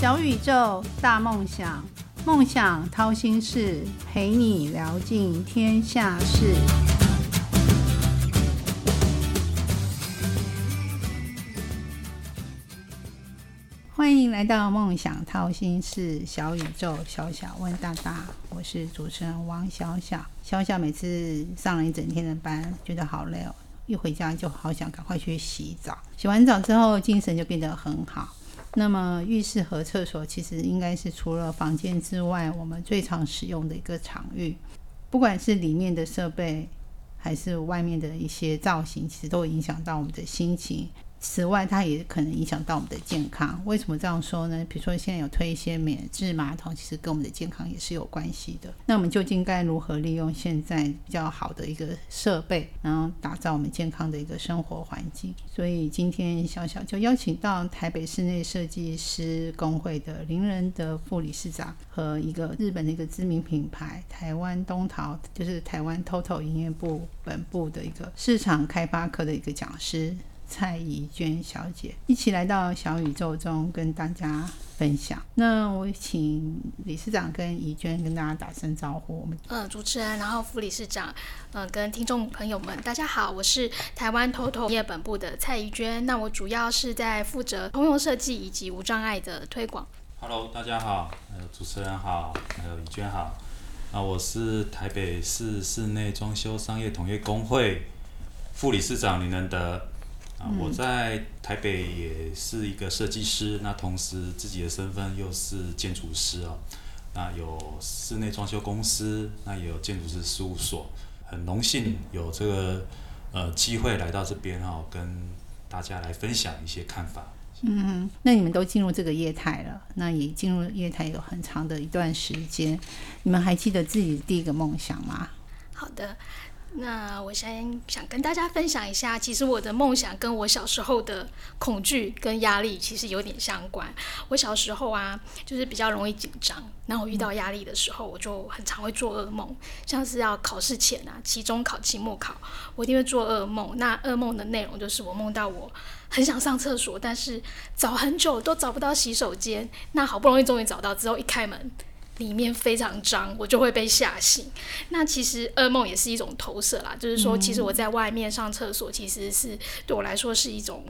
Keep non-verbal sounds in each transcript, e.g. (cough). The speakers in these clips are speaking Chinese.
小宇宙，大梦想，梦想掏心事，陪你聊尽天下事。欢迎来到梦想掏心事，小宇宙，小小问大大，我是主持人王小小。小小每次上了一整天的班，觉得好累哦，一回家就好想赶快去洗澡。洗完澡之后，精神就变得很好。那么浴室和厕所其实应该是除了房间之外，我们最常使用的一个场域。不管是里面的设备，还是外面的一些造型，其实都影响到我们的心情。此外，它也可能影响到我们的健康。为什么这样说呢？比如说，现在有推一些免治马桶，其实跟我们的健康也是有关系的。那我们究竟该如何利用现在比较好的一个设备，然后打造我们健康的一个生活环境？所以今天小小就邀请到台北室内设计师工会的林仁德副理事长和一个日本的一个知名品牌台湾东陶，就是台湾 TOTO 营业部本部的一个市场开发科的一个讲师。蔡怡娟小姐一起来到小宇宙中跟大家分享。那我请理事长跟怡娟跟大家打声招呼。我们嗯，主持人，然后副理事长，嗯，跟听众朋友们，大家好，我是台湾 TOTO 业本部的蔡怡娟。那我主要是在负责通用设计以及无障碍的推广。Hello，大家好，呃主持人好，还有怡娟好。那我是台北市室内装修商业同业工会副理事长林能德。啊，我在台北也是一个设计师，那同时自己的身份又是建筑师哦。那有室内装修公司，那也有建筑师事务所，很荣幸有这个呃机会来到这边哈，跟大家来分享一些看法。嗯，那你们都进入这个业态了，那也进入业态有很长的一段时间，你们还记得自己的第一个梦想吗？好的。那我先想跟大家分享一下，其实我的梦想跟我小时候的恐惧跟压力其实有点相关。我小时候啊，就是比较容易紧张，然后我遇到压力的时候，我就很常会做噩梦，像是要考试前啊，期中考、期末考，我一定会做噩梦。那噩梦的内容就是我梦到我很想上厕所，但是找很久都找不到洗手间，那好不容易终于找到之后，一开门。里面非常脏，我就会被吓醒。那其实噩梦也是一种投射啦，就是说，其实我在外面上厕所，其实是对我来说是一种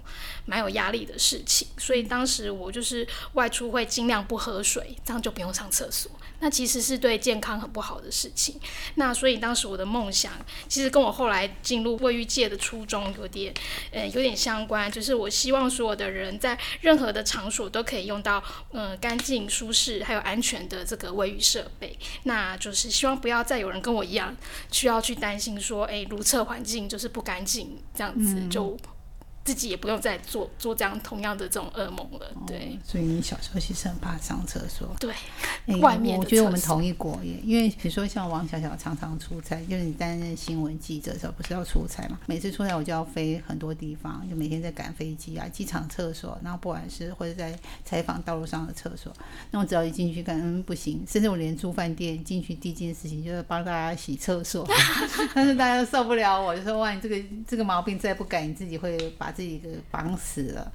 蛮有压力的事情。所以当时我就是外出会尽量不喝水，这样就不用上厕所。那其实是对健康很不好的事情。那所以当时我的梦想，其实跟我后来进入卫浴界的初衷有点，呃，有点相关。就是我希望所有的人在任何的场所都可以用到，嗯，干净、舒适还有安全的这个卫浴设备。那就是希望不要再有人跟我一样，需要去担心说，哎，如厕环境就是不干净，这样子就。自己也不用再做做这样同样的这种噩梦了，对。所以你小时候其实很怕上厕所，对。(laughs) 外面我觉得我们同一国耶，因为比如说像王小小常常出差，就是你担任新闻记者的时候，不是要出差嘛？每次出差我就要飞很多地方，就每天在赶飞机啊，机场厕所，然后不管是或者在采访道路上的厕所，那我只要一进去看，嗯，不行，甚至我连住饭店进去第一件事情就是帮大家洗厕所，(laughs) 但是大家都受不了我，就说哇，你这个这个毛病再不改，你自己会把。自己给绑死了，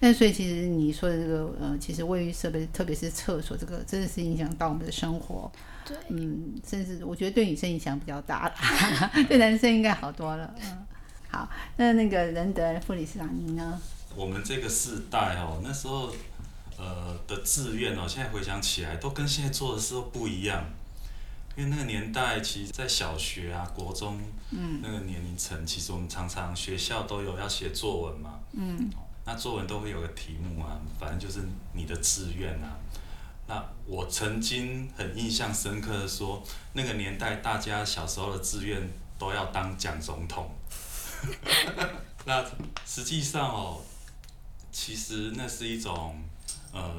那所以其实你说的这个呃，其实卫浴设备，特别是厕所，这个真的是影响到我们的生活。对，嗯，甚至我觉得对女生影响比较大了，(laughs) 对男生应该好多了。嗯，好，那那个仁德副理事长，您呢？我们这个世代哦，那时候呃的志愿哦，现在回想起来，都跟现在做的时候不一样。因为那个年代，其实，在小学啊、国中，那个年龄层，其实我们常常学校都有要写作文嘛。嗯。那作文都会有个题目啊，反正就是你的志愿啊。那我曾经很印象深刻的说，那个年代大家小时候的志愿都要当蒋总统。(laughs) 那实际上哦，其实那是一种呃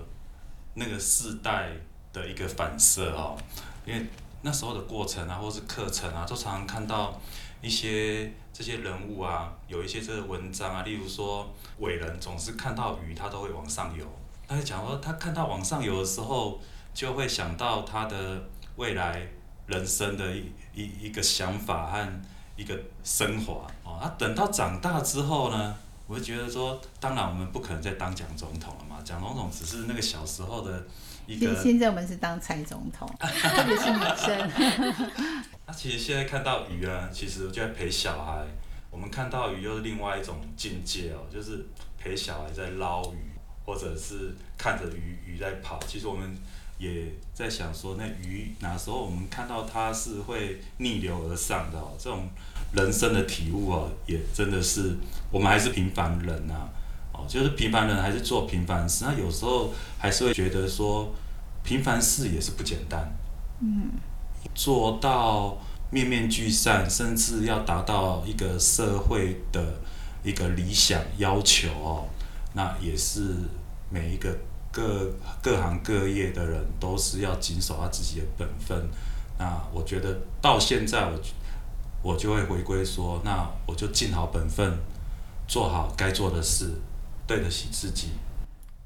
那个世代的一个反射哦，因为。那时候的过程啊，或是课程啊，都常常看到一些这些人物啊，有一些这个文章啊，例如说伟人总是看到鱼，他都会往上游。他就讲说，他看到往上游的时候，就会想到他的未来人生的一一一个想法和一个升华哦。他等到长大之后呢，我就觉得说，当然我们不可能再当蒋总统了嘛，蒋总统只是那个小时候的一现个。现在我们是当蔡总统，(laughs) 特别是女生。(laughs) 那其实现在看到鱼啊，其实就在陪小孩。我们看到鱼又是另外一种境界哦，就是陪小孩在捞鱼，或者是看着鱼鱼在跑。其实我们也在想说，那鱼哪时候我们看到它是会逆流而上的哦？这种人生的体悟哦，也真的是我们还是平凡人呐、哦，就是平凡人还是做平凡事。那有时候还是会觉得说，平凡事也是不简单。嗯做到面面俱善，甚至要达到一个社会的一个理想要求哦，那也是每一个各各行各业的人都是要谨守他自己的本分。那我觉得到现在我我就会回归说，那我就尽好本分，做好该做的事，对得起自己。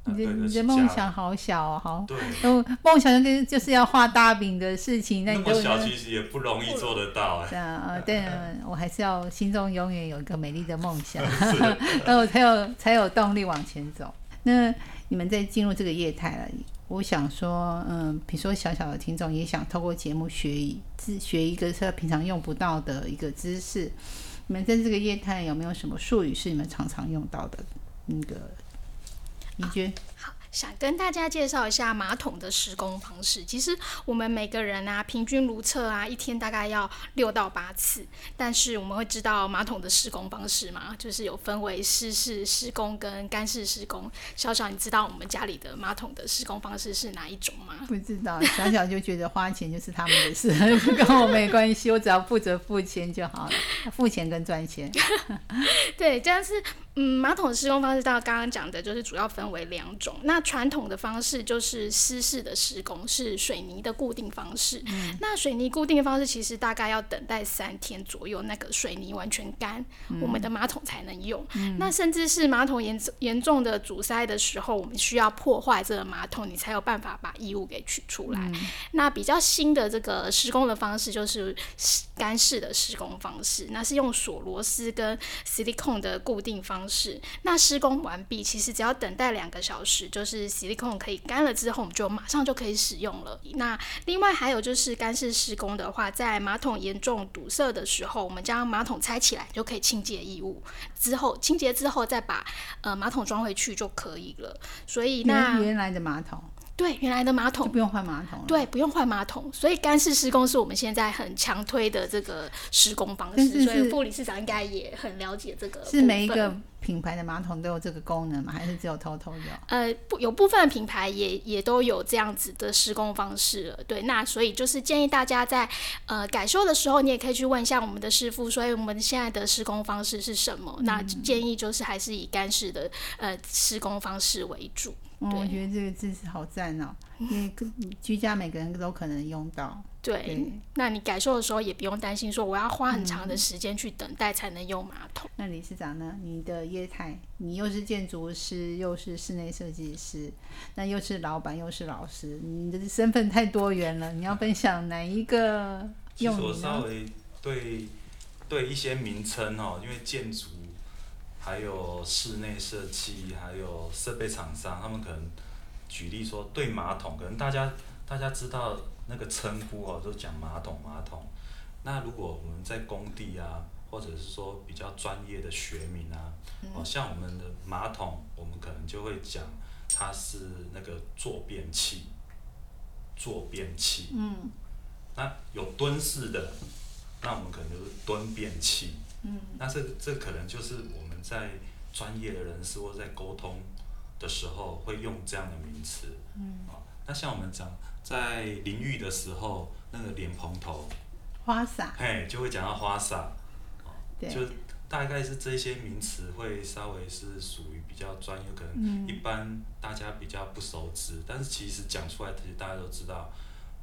你的你的梦想好小哦，好。对。哦，梦想跟就是要画大饼的事情，那那你就么小其实也不容易做得到哎、(laughs) 对啊，呃但我还是要心中永远有一个美丽的梦想，(laughs) 那 (laughs) 我才有才有动力往前走。那你们在进入这个业态了，我想说，嗯，比如说小小的听众也想透过节目学一自学一个他平常用不到的一个知识，你们在这个业态有没有什么术语是你们常常用到的？那个怡娟，好，想跟大家介绍一下马桶的施工方式。其实我们每个人啊，平均如厕啊，一天大概要六到八次。但是我们会知道马桶的施工方式吗？就是有分为湿式施工跟干式施工。小小，你知道我们家里的马桶的施工方式是哪一种吗？不知道，小小就觉得花钱就是他们的事，(laughs) 跟我没关系，我只要负责付钱就好了，付钱跟赚钱。(laughs) 对，这样是嗯，马桶的施工方式，到刚刚讲的就是主要分为两种。那传统的方式就是湿式的施工，是水泥的固定方式。那水泥固定的方式，其实大概要等待三天左右，那个水泥完全干，我们的马桶才能用。那甚至是马桶严严重的阻塞的时候，我们需要破坏这个马桶，你才有办法把异物给取出来。那比较新的这个施工的方式就是干式的施工方式，那是用锁螺丝跟 silicone 的固定方式。那施工完毕，其实只要等待两个小时，就是 silicone 可以干了之后，我们就马上就可以使用了。那另外还有就是干式施工的话，在马桶严重堵塞的时候，我们将马桶拆起来就可以清洁异物，之后清洁之后再把呃马桶装回去就可以了。所以那原原来的马桶对原来的马桶就不用换马桶了。对，不用换马桶，所以干式施工是我们现在很强推的这个施工方式，所以副理事长应该也很了解这个。是每一个。品牌的马桶都有这个功能吗？还是只有偷偷有？呃，不，有部分品牌也也都有这样子的施工方式了。对，那所以就是建议大家在呃改修的时候，你也可以去问一下我们的师傅，所以我们现在的施工方式是什么？那建议就是还是以干式的呃施工方式为主。嗯，我觉得这个知识好赞哦，(laughs) 因为居家每个人都可能用到。对，对那你改修的时候也不用担心说我要花很长的时间去等待才能用马桶。那理事长呢？你的业态，你又是建筑师，又是室内设计师，那又是老板，又是老师，你的身份太多元了。你要分享哪一个其实？稍微对对一些名称哦，因为建筑，还有室内设计，还有设备厂商，他们可能举例说对马桶，可能大家大家知道那个称呼哦，都讲马桶马桶。那如果我们在工地啊，或者是说比较专业的学名啊，哦，像我们的马桶，我们可能就会讲它是那个坐便器，坐便器。嗯那有蹲式的，那我们可能就是蹲便器。嗯，那这这可能就是我们在专业的人士或在沟通的时候会用这样的名词。嗯，啊，那像我们讲在淋浴的时候，那个莲蓬头，花洒，嘿，就会讲到花洒，对，就大概是这些名词会稍微是属于比较专业，可能嗯一般大家比较不熟知，但是其实讲出来，其实大家都知道。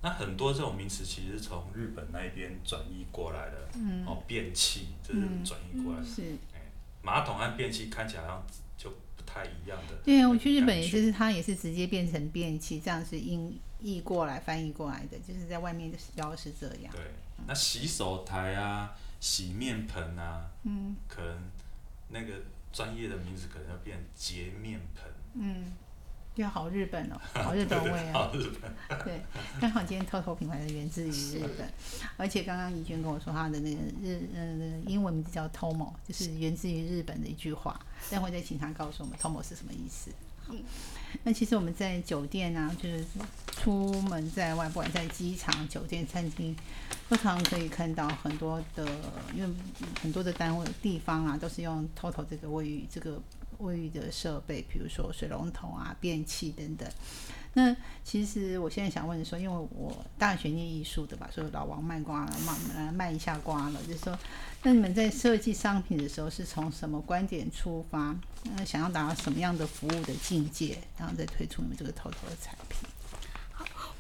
那很多这种名词其实是从日本那边转移过来的，嗯哦，便器就是嗯转译过来的。是。哎马桶和便器看起来好像就不太一样的。对啊，我去日本也是，它也是直接变成便器，这样是音译过来翻译过来的，就是在外面的标是这样。对，那洗手台啊，洗面盆啊，嗯，可能那个专业的名字可能要变洁面盆。嗯，就好日本哦，(laughs) 好日本味啊。好日本。对，刚好今天 TOTO 品牌的源自于日本，而且刚刚怡娟跟我说她的那个日呃那个英文名字叫 Tomo，就是源自于日本的一句话，待会再请他告诉我们 Tomo 是什么意思。嗯那其实我们在酒店啊，就是出门在外，不管在机场、酒店、餐厅，都常常可以看到很多的，因为很多的单位地方啊，都是用 TOTO 这个位于这个卫浴的设备，比如说水龙头啊、电器等等。那其实我现在想问说，因为我大学念艺术的吧，所以老王卖瓜了，卖呃卖一下瓜了，就是说，那你们在设计商品的时候是从什么观点出发？那，想要达到什么样的服务的境界，然后再推出你们这个头头的产品？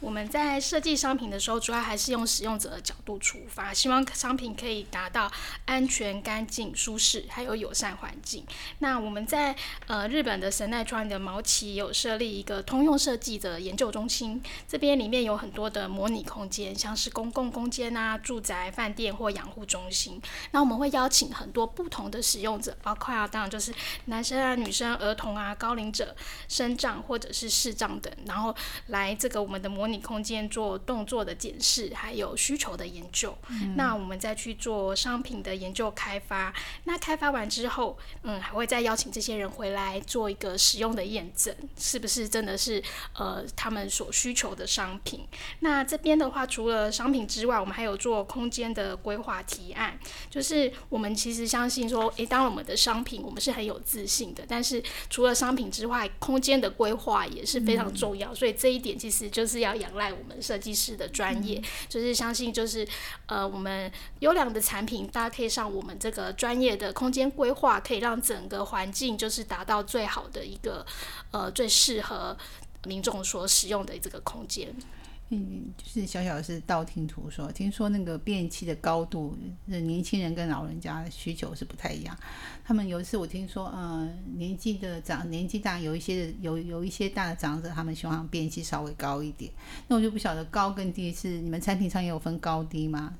我们在设计商品的时候，主要还是用使用者的角度出发，希望商品可以达到安全、干净、舒适，还有友善环境。那我们在呃日本的神奈川的毛奇有设立一个通用设计的研究中心，这边里面有很多的模拟空间，像是公共空间啊、住宅、饭店或养护中心。那我们会邀请很多不同的使用者，包括啊，当然就是男生啊、女生、儿童啊、高龄者、身障或者是视障等，然后来这个我们的模拟空间做动作的检视，还有需求的研究。那我们再去做商品的研究开发。那开发完之后，嗯，还会再邀请这些人回来做一个使用的验证，是不是真的是呃他们所需求的商品？那这边的话，除了商品之外，我们还有做空间的规划提案，就是我们其实相信说，诶，当我们的商品我们是很有自信的，但是除了商品之外，空间的规划也是非常重要，所以这一点其实就是要仰赖我们设计师的专业，就是相信就是呃我们优良的产品搭配上我们这个专业的空间规划，可以让整个环境就是达到最好的一个呃最适合民众所使用的这个空间。嗯，就是小小的是道听途说，听说那个便器的高度，呃年轻人跟老人家的需求是不太一样。他们有一次我听说，呃，年纪的长年纪大，有一些有有一些大的长者，他们希望便器稍微高一点。那我就不晓得高跟低是你们产品上也有分高低吗？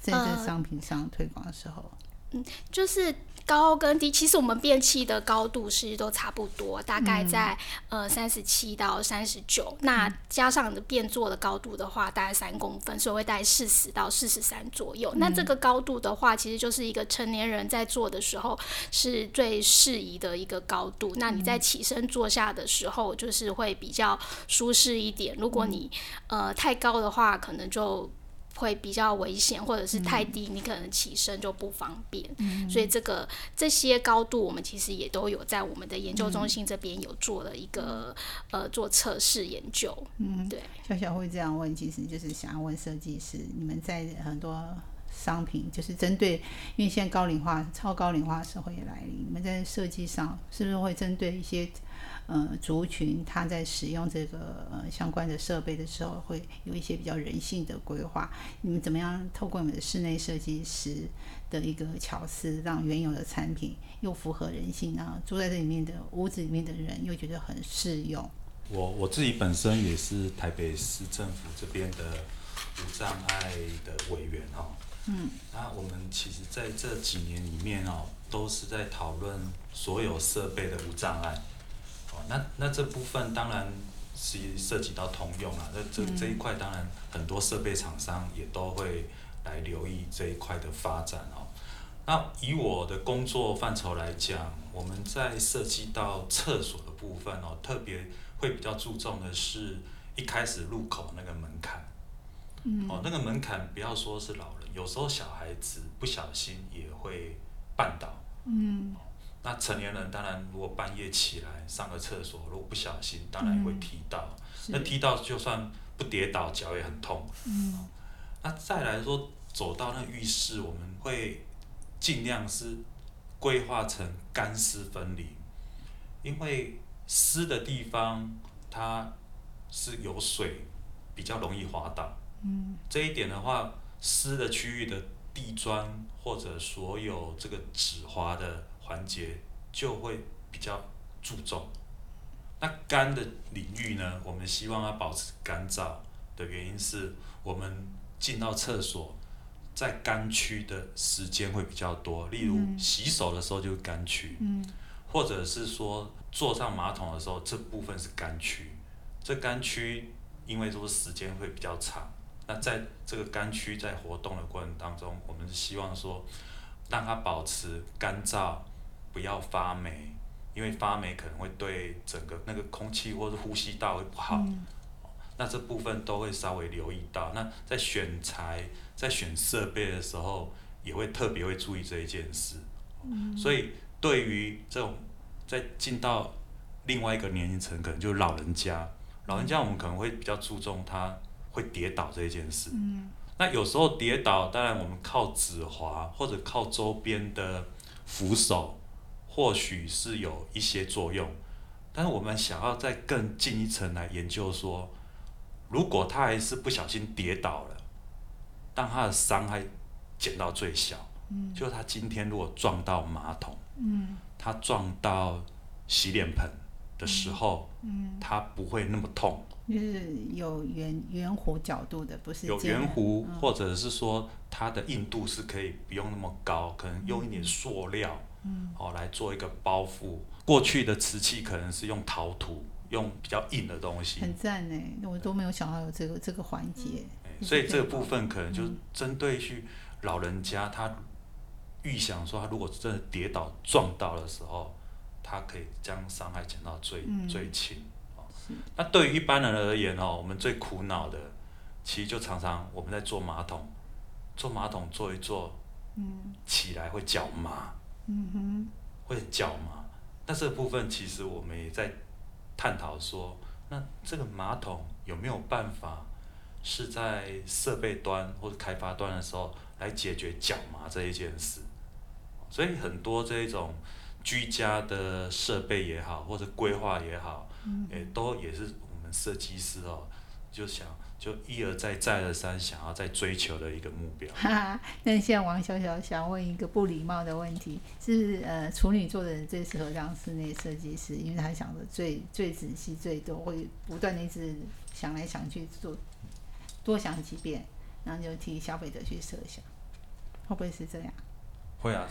在这呃商品上推广的时候，嗯就是高跟低，其实我们便器的高度其实都差不多，大概在、呃三十七到三十九。那加上你的便座的高度的话，大概三公分，所以会大概四十到四十三左右。那这个高度的话，其实就是一个成年人在做的时候是最适宜的一个高度。那你在起身坐下的时候，就是会比较舒适一点。如果你呃太高的话，可能就会比较危险，或者是太低，你可能起身就不方便。所以这个这些高度，我们其实也都有在我们的研究中心这边有做了一个、呃做测试研究。嗯，对。小小会这样问，其实就是想要问设计师，你们在很多商品，就是针对，因为现在高龄化、超高龄化社会也来临，你们在设计上是不是会针对一些呃族群，他在使用这个呃相关的设备的时候，会有一些比较人性的规划？你们怎么样透过你们的室内设计师的一个巧思，让原有的产品又符合人性，然后住在这里面的屋子里面的人又觉得很适用？我我自己本身也是台北市政府这边的无障碍的委员哦。嗯。那我们其实在这几年里面哦，都是在讨论所有设备的无障碍。哦，那那这部分当然是涉及到通用啊。那这这一块当然很多设备厂商也都会来留意这一块的发展哦。那以我的工作范畴来讲，我们在涉及到厕所的部分哦，特别会比较注重的是一开始入口那个门槛。嗯。哦，那个门槛不要说是老，有时候小孩子不小心也会绊倒。嗯。那成年人当然，如果半夜起来上个厕所，如果不小心，当然也会踢到。那踢到就算不跌倒，脚也很痛。嗯。那再来说，走到那浴室，我们会尽量是规划成干湿分离，因为湿的地方它是有水，比较容易滑倒。嗯。这一点的话，湿的区域的地砖或者所有这个止滑的环节就会比较注重。那干的领域呢，我们希望它保持干燥的原因是我们进到厕所，在干区的时间会比较多，例如洗手的时候就是干区。嗯。或者是说坐上马桶的时候，这部分是干区，这干区因为说时间会比较长，那在这个干区在活动的过程当中，我们是希望说让它保持干燥，不要发霉，因为发霉可能会对整个那个空气或者呼吸道会不好。那这部分都会稍微留意到。那在选材、在选设备的时候，也会特别会注意这一件事。所以对于这种在进到另外一个年龄层，可能就是老人家，老人家我们可能会比较注重他会跌倒这一件事。那有时候跌倒，当然我们靠指滑或者靠周边的扶手，或许是有一些作用。但是我们想要再更进一层来研究说。如果他还是不小心跌倒了，当他的伤害减到最小，嗯，就他今天如果撞到马桶，嗯，他撞到洗脸盆的时候，嗯，他不会那么痛，就是有圆圆弧角度的，不是有圆弧，或者是说它的硬度是可以不用那么高，可能用一点塑料，嗯，哦来做一个包覆。过去的瓷器可能是用陶土。用比较硬的东西，很赞呢，我都没有想到有这个这个环节。所以这个部分可能就针对去老人家，他预想说，他如果真的跌倒撞到的时候，他可以将伤害减到最最轻。那对于一般人而言哦，我们最苦恼的，其实就常常我们在坐马桶，坐马桶坐一坐，嗯，起来会脚麻，嗯哼，会脚麻。那这个部分其实我们也在。探讨说，那这个马桶有没有办法是在设备端或者开发端的时候来解决脚麻这一件事？所以很多这一种居家的设备也好，或者规划也好，也都也是我们设计师哦，就想。就一而再再而三想要再追求的一个目标。那现在王小小想问一个不礼貌的问题，是呃处女座的人最适合当室内设计师，因为他想的最最仔细、最多，会不断的一直想来想去做，多想几遍，然后就替消费者去设想，会不会是这样？会啊，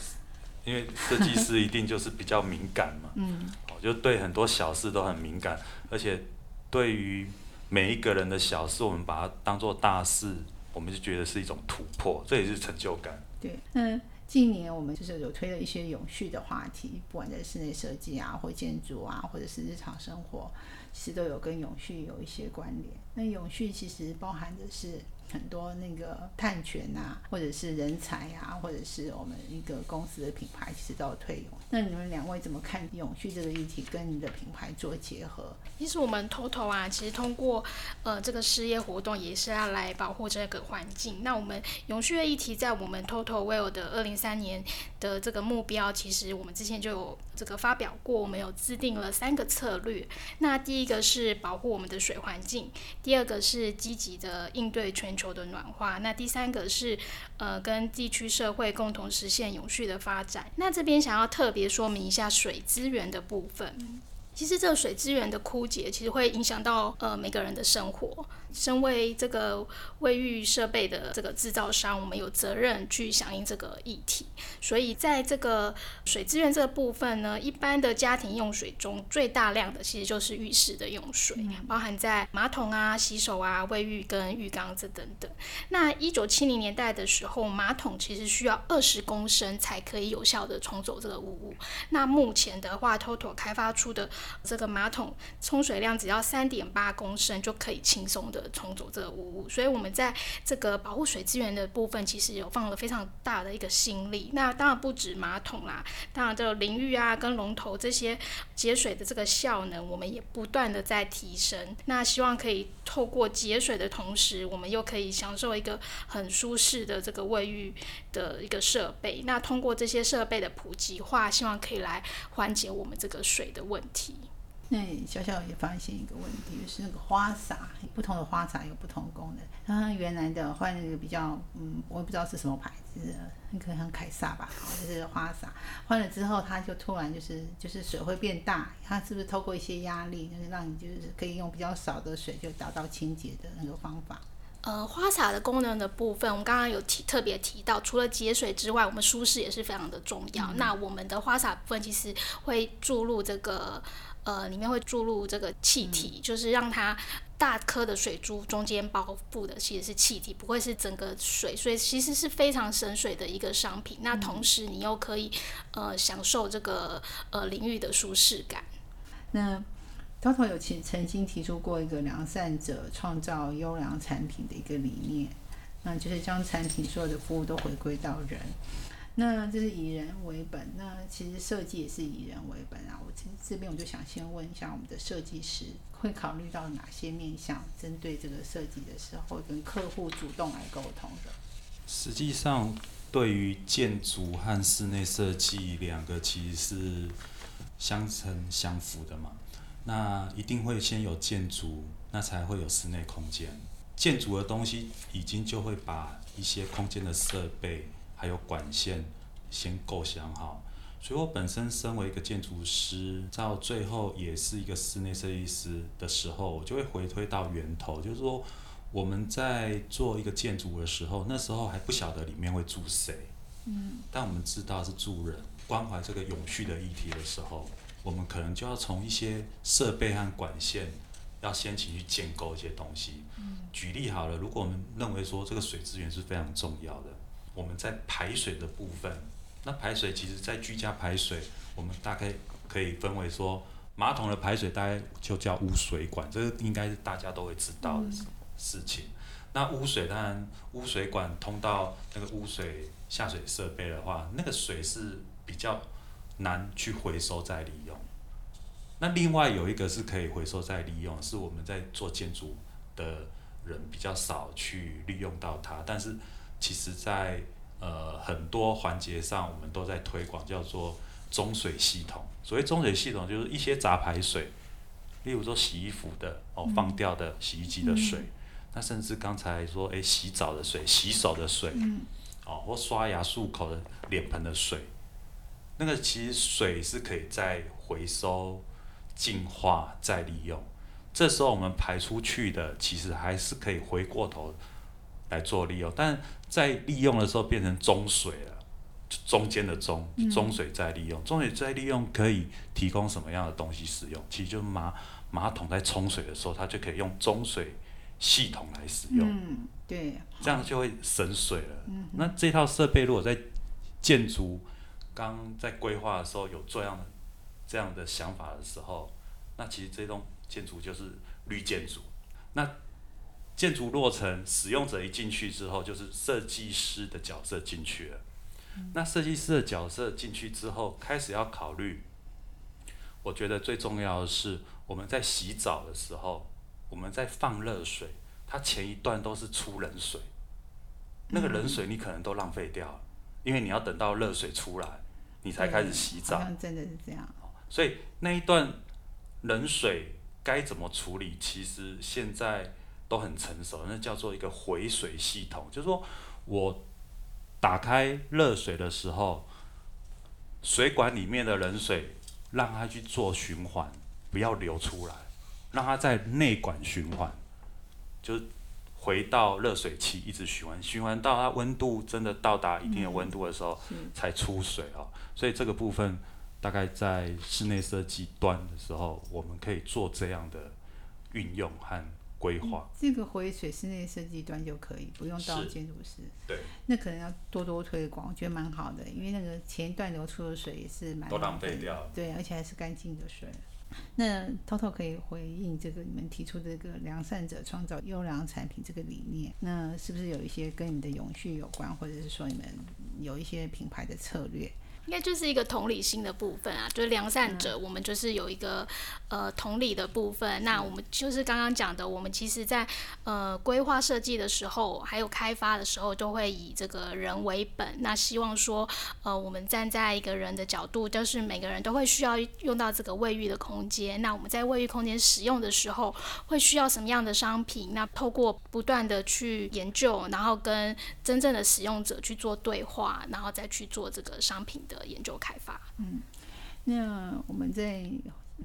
因为设计师一定就是比较敏感嘛，嗯，哦，就对很多小事都很敏感，而且对于。每一个人的小事，我们把它当做大事，我们就觉得是一种突破，这也是成就感。对，那，近年我们就是有推了一些永续的话题，不管在室内设计啊，或建筑啊，或者是日常生活，其实都有跟永续有一些关联。那永续其实包含的是。很多那个碳权啊，或者是人才啊，或者是我们一个公司的品牌，其实都有退。那你们两位怎么看永续这个议题跟你的品牌做结合？其实我们 TOTO 啊，其实通过呃这个事业活动，也是要来保护这个环境。那我们永续的议题，在我们 TOTO Well 的二零三年的这个目标，其实我们之前就有这个发表过，我们有制定了三个策略。那第一个是保护我们的水环境，第二个是积极的应对全球的暖化，那第三个是呃跟地区社会共同实现永续的发展。那这边想要特别说明一下水资源的部分。其实这个水资源的枯竭，其实会影响到呃每个人的生活。身为这个卫浴设备的这个制造商，我们有责任去响应这个议题。所以在这个水资源这个部分呢，一般的家庭用水中最大量的其实就是浴室的用水，包含在马桶啊、洗手啊、卫浴跟浴缸这等等。那一九七零年代的时候，马桶其实需要二十公升才可以有效的冲走这个污物。那目前的话，TOTO 开发出的这个马桶冲水量只要三点八公升就可以轻松的。冲走这个污物，所以我们在这个保护水资源的部分，其实有放了非常大的一个心力。那当然不止马桶啦，当然这淋浴啊跟龙头这些节水的这个效能，我们也不断的在提升。那希望可以透过节水的同时，我们又可以享受一个很舒适的这个卫浴的一个设备。那通过这些设备的普及化，希望可以来缓解我们这个水的问题。那小小也发现一个问题，就是那个花洒，不同的花洒有不同功能。它原来的换那个比较，嗯，我也不知道是什么牌子，那个像凯撒吧，就是花洒。换了之后，它就突然就是就是水会变大，它是不是透过一些压力，就是让你就是可以用比较少的水就达到清洁的那个方法？呃，花洒的功能的部分，我们刚刚有提特别提到，除了节水之外，我们舒适也是非常的重要。那我们的花洒部分其实会注入这个，呃，里面会注入这个气体，就是让它大颗的水珠中间包覆的其实是气体，不会是整个水，所以其实是非常省水的一个商品。那同时你又可以呃享受这个呃淋浴的舒适感。那 Toto 有其曾经提出过一个良善者创造优良产品的一个理念，那就是将产品所有的服务都回归到人。那这是以人为本，那其实设计也是以人为本啊。我这这边我就想先问一下我们的设计师，会考虑到哪些面向，针对这个设计的时候跟客户主动来沟通的？实际上，对于建筑和室内设计两个其实是相成相辅的嘛。那一定会先有建筑，那才会有室内空间。建筑的东西已经就会把一些空间的设备还有管线先构想好。所以我本身身为一个建筑师，到最后也是一个室内设计师的时候，我就会回推到源头，就是说我们在做一个建筑的时候，那时候还不晓得里面会住谁，嗯，但我们知道是住人，关怀这个永续的议题的时候。我们可能就要从一些设备和管线，要先去去建构一些东西。举例好了，如果我们认为说这个水资源是非常重要的，我们在排水的部分，那排水其实在居家排水，我们大概可以分为说，马桶的排水大概就叫污水管，这个应该是大家都会知道的事情。那污水当然污水管通到那个污水下水设备的话，那个水是比较。难去回收再利用。那另外有一个是可以回收再利用，是我们在做建筑的人比较少去利用到它。但是其实，在呃很多环节上，我们都在推广叫做中水系统。所谓中水系统，就是一些杂排水，例如说洗衣服的哦放掉的洗衣机的水，那甚至刚才说诶洗澡的水、洗手的水，哦或刷牙漱口的脸盆的水。那个其实水是可以再回收、净化、再利用。这时候我们排出去的，其实还是可以回过头来做利用。但在利用的时候变成中水了，中间的中中水再利用。中水再利用可以提供什么样的东西使用？其实就是马马桶在冲水的时候，它就可以用中水系统来使用。嗯，对，这样就会省水了。嗯那这套设备如果在建筑刚在规划的时候有这样的这样的想法的时候，那其实这栋建筑就是绿建筑。那建筑落成，使用者一进去之后，就是设计师的角色进去了。那设计师的角色进去之后，开始要考虑。我觉得最重要的是，我们在洗澡的时候，我们在放热水，它前一段都是出冷水，那个冷水你可能都浪费掉了，因为你要等到热水出来。你才开始洗澡，真的是这样。所以那一段冷水该怎么处理，其实现在都很成熟，那叫做一个回水系统。就是说我打开热水的时候，水管里面的冷水让它去做循环，不要流出来，让它在内管循环，就是回到热水器一直循环，循环到它温度真的到达一定的温度的时候，才出水哦。所以这个部分大概在室内设计端的时候，我们可以做这样的运用和规划。这个回水室内设计端就可以，不用到建筑师。对。那可能要多多推广，我觉得蛮好的，因为那个前一段流出的水也是蛮都浪费掉。对，而且还是干净的水。那偷偷可以回应这个你们提出这个良善者创造优良产品这个理念，那是不是有一些跟你的永续有关，或者是说你们有一些品牌的策略？应该就是一个同理心的部分啊，就是良善者，我们就是有一个呃同理的部分。那我们就是刚刚讲的，我们其实在呃规划设计的时候，还有开发的时候，都会以这个人为本。那希望说，呃，我们站在一个人的角度，就是每个人都会需要用到这个卫浴的空间。那我们在卫浴空间使用的时候，会需要什么样的商品？那透过不断的去研究，然后跟真正的使用者去做对话，然后再去做这个商品的。研究开发，嗯，那我们在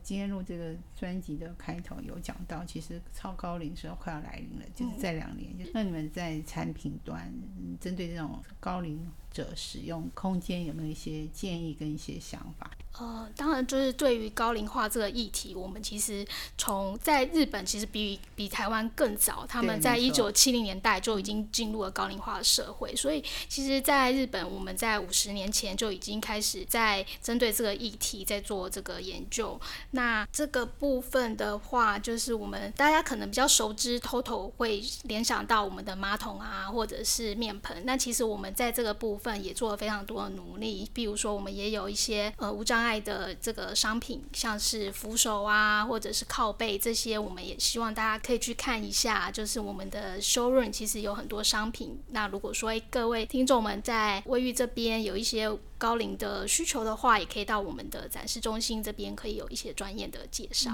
今天录这个专辑的开头有讲到，其实超高龄时候快要来临了，就是在两年。就那你们在产品端，嗯针对这种高龄者使用空间，有没有一些建议跟一些想法？呃，当然就是对于高龄化这个议题，我们其实从在日本其实比比台湾更早，他们在一九七零年代就已经进入了高龄化的社会，所以其实，在日本我们在五十年前就已经开始在针对这个议题在做这个研究。那这个部分的话，就是我们大家可能比较熟知，TOTO 会联想到我们的马桶啊，或者是面盆。那其实我们在这个部分也做了非常多的努力，比如说我们也有一些呃无障碍的这个商品，像是扶手啊，或者是靠背这些，我们也希望大家可以去看一下。就是我们的 showroom 其实有很多商品。那如果说各位听众们在卫浴这边有一些高龄的需求的话，也可以到我们的展示中心这边，可以有一些专业的介绍。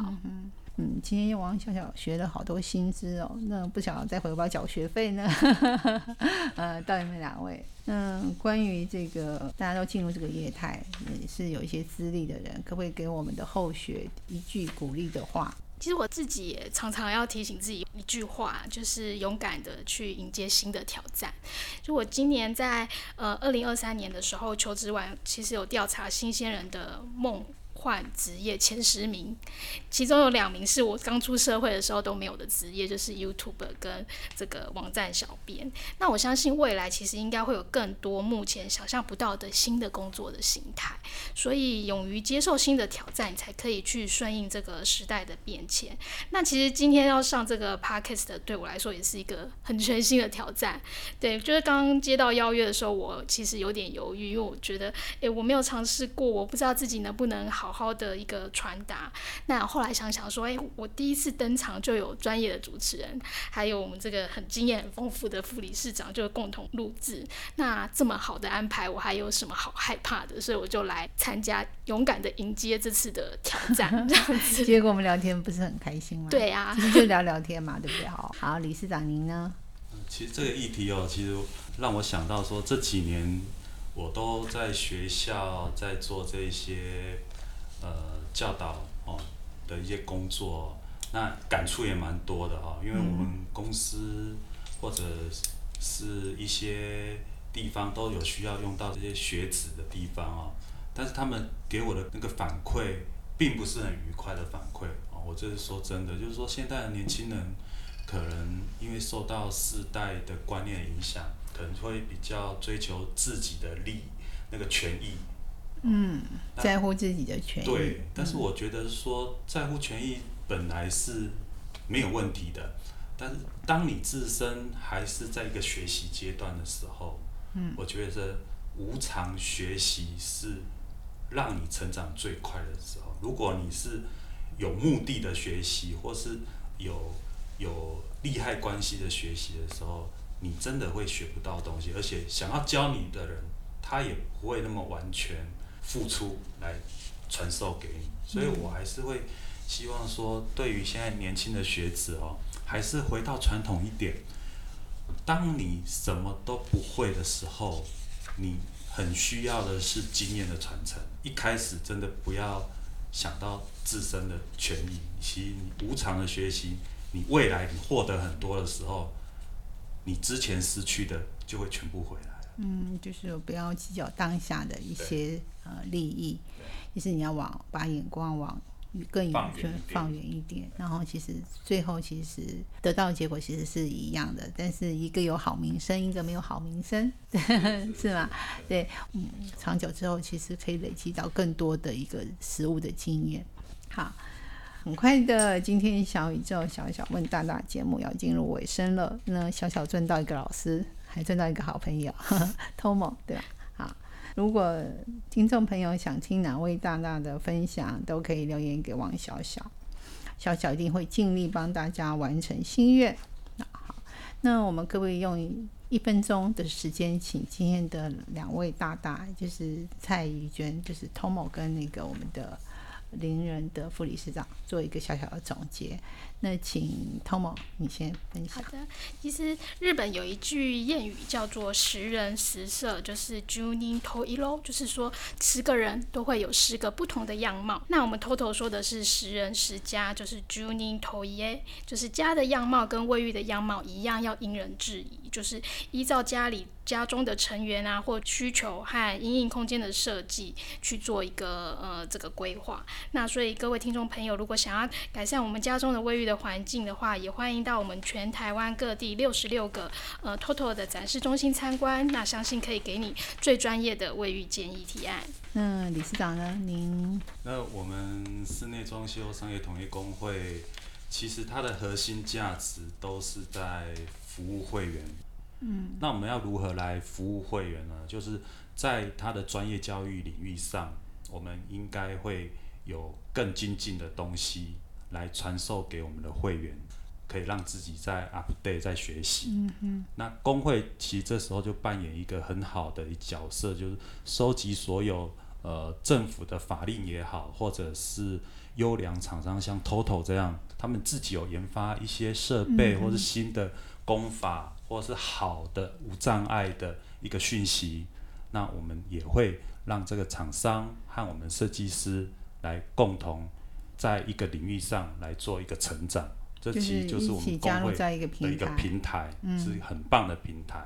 嗯今天王小小学了好多新知哦，那不晓得再回不缴学费呢？(laughs) 呃，到你们两位，那，关于这个大家都进入这个业态，也是有一些资历的人，可不可以给我们的后学一句鼓励的话？其实我自己也常常要提醒自己一句话，就是勇敢的去迎接新的挑战。就我今年在呃二零二三年的时候求职完，其实有调查新鲜人的梦换职业前十名，其中有两名是我刚出社会的时候都没有的职业，就是 YouTube 跟这个网站小编。那我相信未来其实应该会有更多目前想象不到的新的工作的形态，所以勇于接受新的挑战，才可以去顺应这个时代的变迁。那其实今天要上这个 podcast 对我来说也是一个很全新的挑战。对，就是刚刚接到邀约的时候，我其实有点犹豫，因为我觉得，诶，我没有尝试过，我不知道自己能不能好好好的一个传达。那后来想想说，诶，我第一次登场就有专业的主持人，还有我们这个很经验很丰富的副理事长，就共同录制。那这么好的安排，我还有什么好害怕的？所以我就来参加，勇敢的迎接这次的挑战，这样子。结果我们聊天不是很开心吗？，对啊其，实就聊聊天嘛，对不对？好，好，理事长您呢？其实这个议题哦，其实让我想到说，这几年我都在学校在做这些呃教导哦的一些工作，那感触也蛮多的哈、因为我们公司或者是一些地方都有需要用到这些学子的地方哦，但是他们给我的那个反馈并不是很愉快的反馈哦，我这是说真的，就是说现在的年轻人。可能因为受到世代的观念影响，可能会比较追求自己的利那个权益。嗯，在乎自己的权益。对，但是我觉得说在乎权益本来是没有问题的，但是当你自身还是在一个学习阶段的时候，嗯，我觉得这无偿学习是让你成长最快的时候。如果你是有目的的学习，或是有有利害关系的学习的时候，你真的会学不到东西，而且想要教你的人，他也不会那么完全付出来传授给你，所以我还是会希望说，对于现在年轻的学子哦，还是回到传统一点。当你什么都不会的时候，你很需要的是经验的传承。一开始真的不要想到自身的权益，其实你无偿的学习，你未来你获得很多的时候，你之前失去的就会全部回来。嗯，就是不要计较当下的一些呃利益，就是你要往把眼光往更远去放远一点然后其实最后其实得到的结果其实是一样的，但是一个有好名声，一个没有好名声，是吗？对，嗯，长久之后其实可以累积到更多的一个实物的经验。好。很快的，今天小宇宙小小问大大节目要进入尾声了。那小小赚到一个老师，还真到一个好朋友，(laughs) Tomo，对吧？好，如果听众朋友想听哪位大大的分享，都可以留言给王小小，小小一定会尽力帮大家完成心愿。那好，那我们可不可以用一分钟的时间，请今天的两位大大，就是蔡怡娟，就是 Tomo 跟那个我们的林人的副理事长做一个小小的总结。那请 Tomo 你先分享。好的，其实日本有一句谚语叫做“十人十色”，就是 “Junin Toiro”，就是说十个人都会有十个不同的样貌。那我们 Toto 说的是“十人十家”，就是 “Junin Toie”，就是家的样貌跟卫浴的样貌一样，要因人制宜，就是依照家里家中的成员啊或需求和阴影空间的设计去做一个呃这个规划。那所以各位听众朋友，如果想要改善我们家中的卫浴的环境的话，也欢迎到我们全台湾各地六十六个呃 Total 的展示中心参观。那相信可以给你最专业的卫浴建议提案。那理事长呢？您那我们室内装修商业统一工会，其实它的核心价值都是在服务会员。嗯，那我们要如何来服务会员呢？就是在他的专业教育领域上，我们应该会有更精进的东西来传授给我们的会员，可以让自己在 update 在学习。嗯嗯。那工会其实这时候就扮演一个很好的角色，就是收集所有呃政府的法令也好，或者是优良厂商像 Total 这样，他们自己有研发一些设备或是新的工法。或是好的无障碍的一个讯息，那我们也会让这个厂商和我们设计师来共同在一个领域上来做一个成长。这其实就是我们工会的一个平台，是很棒的平台。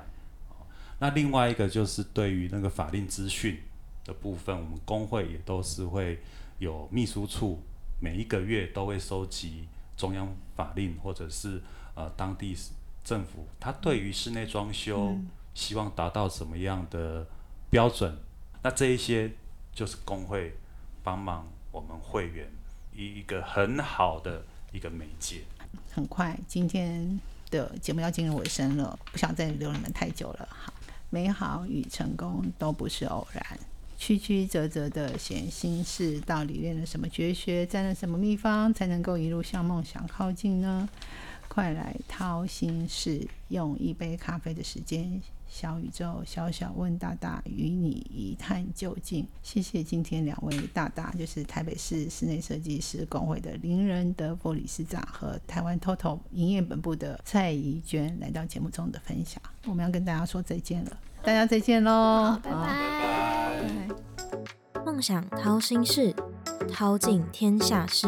那另外一个就是对于那个法令资讯的部分，我们工会也都是会有秘书处，每一个月都会收集中央法令或者是呃当地。政府他对于室内装修希望达到什么样的标准？那这一些就是工会帮忙我们会员一个很好的一个媒介。很快，今天的节目要进入尾声了，不想再留你们太久了。好，美好与成功都不是偶然，曲曲折折的闲心事，到底练了什么绝学，占了什么秘方，才能够一路向梦想靠近呢？快来掏心事，用一杯咖啡的时间，小宇宙小小问大大，与你一探究竟。谢谢今天两位大大，就是台北市室内设计师工会的林仁德副理事长和台湾 Total 营业本部的蔡怡娟来到节目中的分享。我们要跟大家说再见了，大家再见喽，拜拜。梦想掏心事，掏尽天下事。